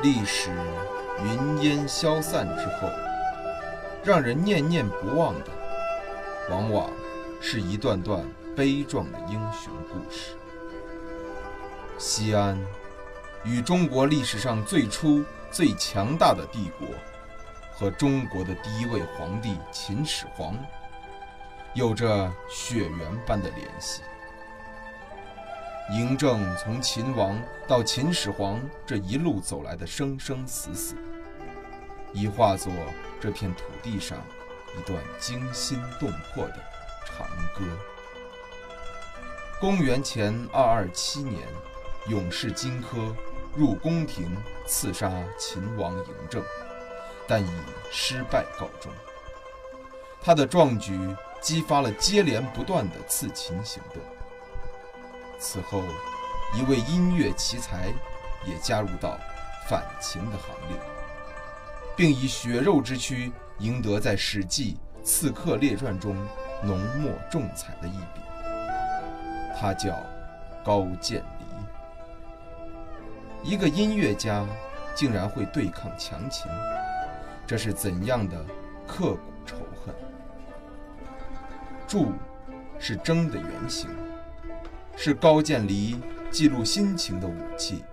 历史云烟消散之后，让人念念不忘的，往往是一段段悲壮的英雄故事。西安，与中国历史上最初最强大的帝国，和中国的第一位皇帝秦始皇，有着血缘般的联系。嬴政从秦王到秦始皇这一路走来的生生死死，已化作这片土地上一段惊心动魄的长歌。公元前二二七年，勇士荆轲入宫廷刺杀秦王嬴政，但以失败告终。他的壮举激发了接连不断的刺秦行动。此后，一位音乐奇才也加入到反秦的行列，并以血肉之躯赢得在《史记·刺客列传》中浓墨重彩的一笔。他叫高渐离。一个音乐家竟然会对抗强秦，这是怎样的刻骨仇恨？铸是争的原型。是高渐离记录心情的武器，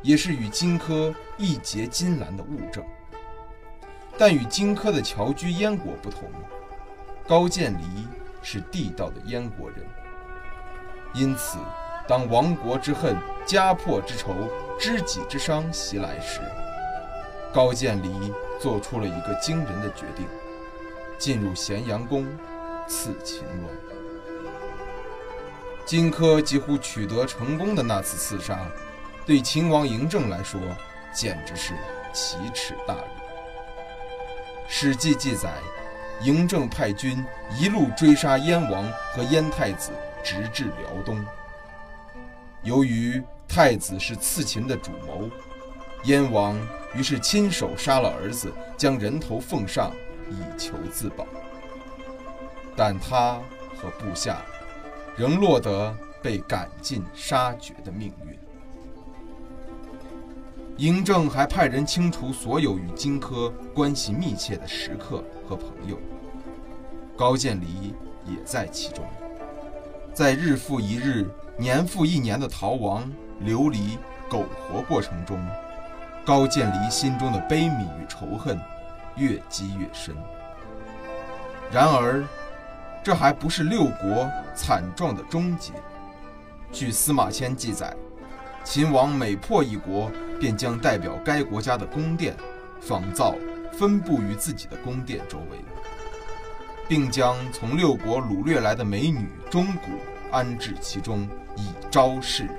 也是与荆轲一结金兰的物证。但与荆轲的侨居燕国不同，高渐离是地道的燕国人。因此，当亡国之恨、家破之仇、知己之伤袭来时，高渐离做出了一个惊人的决定：进入咸阳宫，刺秦王。荆轲几乎取得成功的那次刺杀，对秦王嬴政来说简直是奇耻大辱。《史记》记载，嬴政派军一路追杀燕王和燕太子，直至辽东。由于太子是刺秦的主谋，燕王于是亲手杀了儿子，将人头奉上，以求自保。但他和部下。仍落得被赶尽杀绝的命运。嬴政还派人清除所有与荆轲关系密切的食客和朋友，高渐离也在其中。在日复一日、年复一年的逃亡、流离、苟活过程中，高渐离心中的悲悯与仇恨越积越深。然而，这还不是六国惨状的终结。据司马迁记载，秦王每破一国，便将代表该国家的宫殿仿造分布于自己的宫殿周围，并将从六国掳掠来的美女钟鼓安置其中，以昭示人。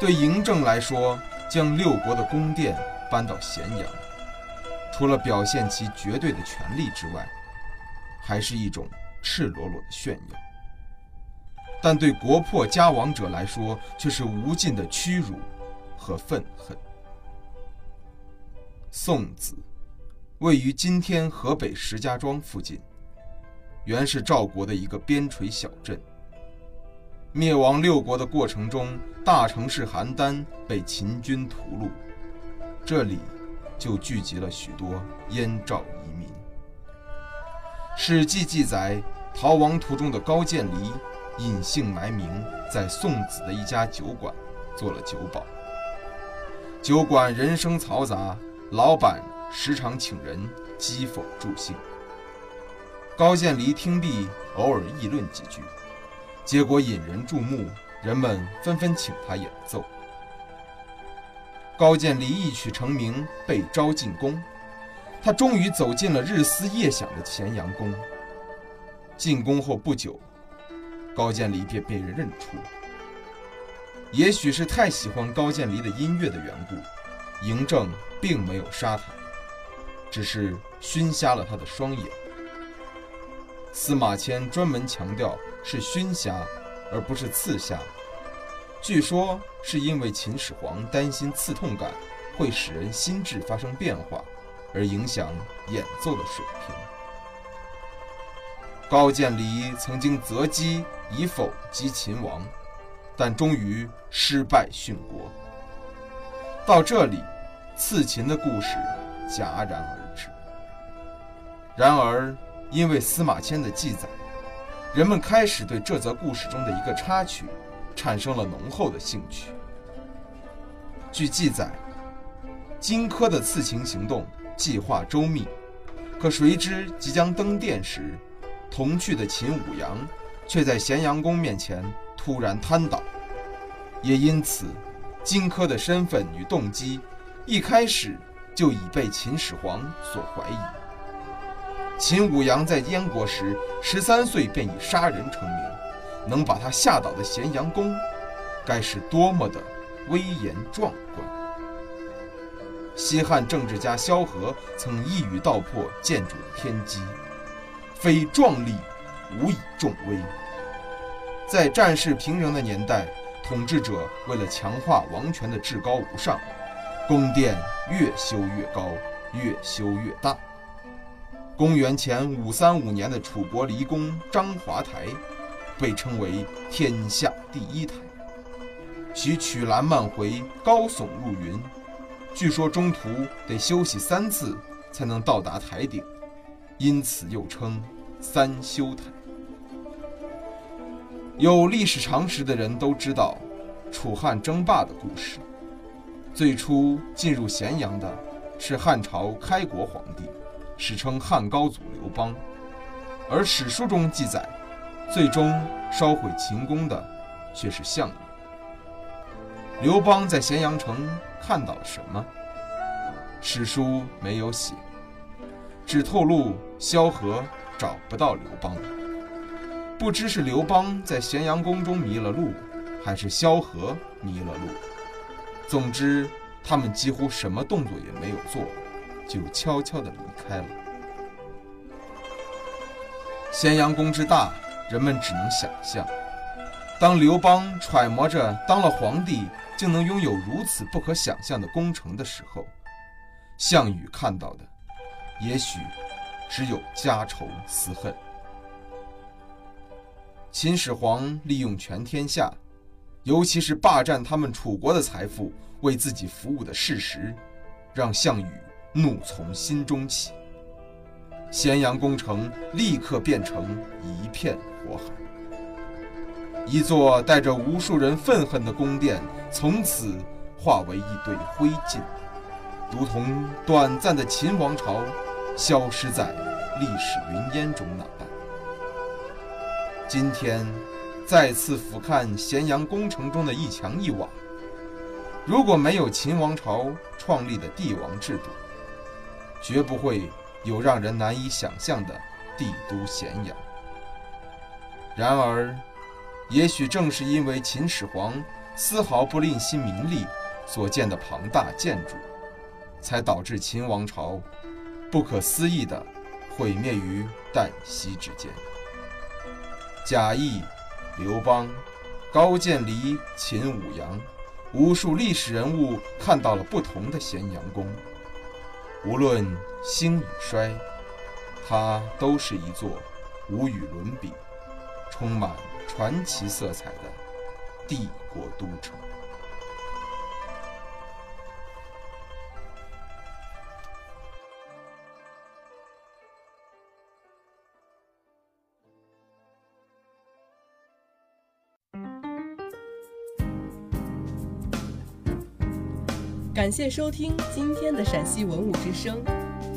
对嬴政来说，将六国的宫殿搬到咸阳，除了表现其绝对的权力之外，还是一种赤裸裸的炫耀，但对国破家亡者来说，却是无尽的屈辱和愤恨。宋子，位于今天河北石家庄附近，原是赵国的一个边陲小镇。灭亡六国的过程中，大城市邯郸被秦军屠戮，这里就聚集了许多燕赵移民。《史记》记载，逃亡途中的高渐离隐姓埋名，在宋子的一家酒馆做了酒保。酒馆人声嘈杂，老板时常请人讥讽助兴。高渐离听毕，偶尔议论几句，结果引人注目，人们纷纷请他演奏。高渐离一曲成名，被招进宫。他终于走进了日思夜想的咸阳宫。进宫后不久，高渐离便被人认出。也许是太喜欢高渐离的音乐的缘故，嬴政并没有杀他，只是熏瞎了他的双眼。司马迁专门强调是熏瞎，而不是刺瞎。据说是因为秦始皇担心刺痛感会使人心智发生变化，而影响演奏的水平。高渐离曾经择机以否击秦王，但终于失败殉国。到这里，刺秦的故事戛然而止。然而，因为司马迁的记载，人们开始对这则故事中的一个插曲产生了浓厚的兴趣。据记载，荆轲的刺秦行动计划周密，可谁知即将登殿时，同去的秦舞阳却在咸阳宫面前突然瘫倒。也因此，荆轲的身份与动机一开始就已被秦始皇所怀疑。秦舞阳在燕国时，十三岁便以杀人成名，能把他吓倒的咸阳宫，该是多么的威严壮观！西汉政治家萧何曾一语道破建筑的天机：“非壮丽，无以重威。”在战事频仍的年代，统治者为了强化王权的至高无上，宫殿越修越高，越修越大。公元前五三五年的楚国离宫章华台，被称为天下第一台，其曲栏漫回，高耸入云。据说中途得休息三次才能到达台顶，因此又称三修台。有历史常识的人都知道，楚汉争霸的故事。最初进入咸阳的是汉朝开国皇帝。史称汉高祖刘邦，而史书中记载，最终烧毁秦宫的却是项羽。刘邦在咸阳城看到了什么？史书没有写，只透露萧何找不到刘邦，不知是刘邦在咸阳宫中迷了路，还是萧何迷了路。总之，他们几乎什么动作也没有做。就悄悄地离开了。咸阳宫之大，人们只能想象。当刘邦揣摩着当了皇帝竟能拥有如此不可想象的工程的时候，项羽看到的，也许只有家仇私恨。秦始皇利用全天下，尤其是霸占他们楚国的财富，为自己服务的事实，让项羽。怒从心中起，咸阳宫城立刻变成一片火海，一座带着无数人愤恨的宫殿，从此化为一堆灰烬，如同短暂的秦王朝消失在历史云烟中那般。今天，再次俯瞰咸阳宫城中的一墙一瓦，如果没有秦王朝创立的帝王制度，绝不会有让人难以想象的帝都咸阳。然而，也许正是因为秦始皇丝毫不吝惜民力所建的庞大建筑，才导致秦王朝不可思议地毁灭于旦夕之间。贾谊、刘邦、高渐离、秦舞阳，无数历史人物看到了不同的咸阳宫。无论兴与衰，它都是一座无与伦比、充满传奇色彩的帝国都城。感谢收听今天的陕西文物之声，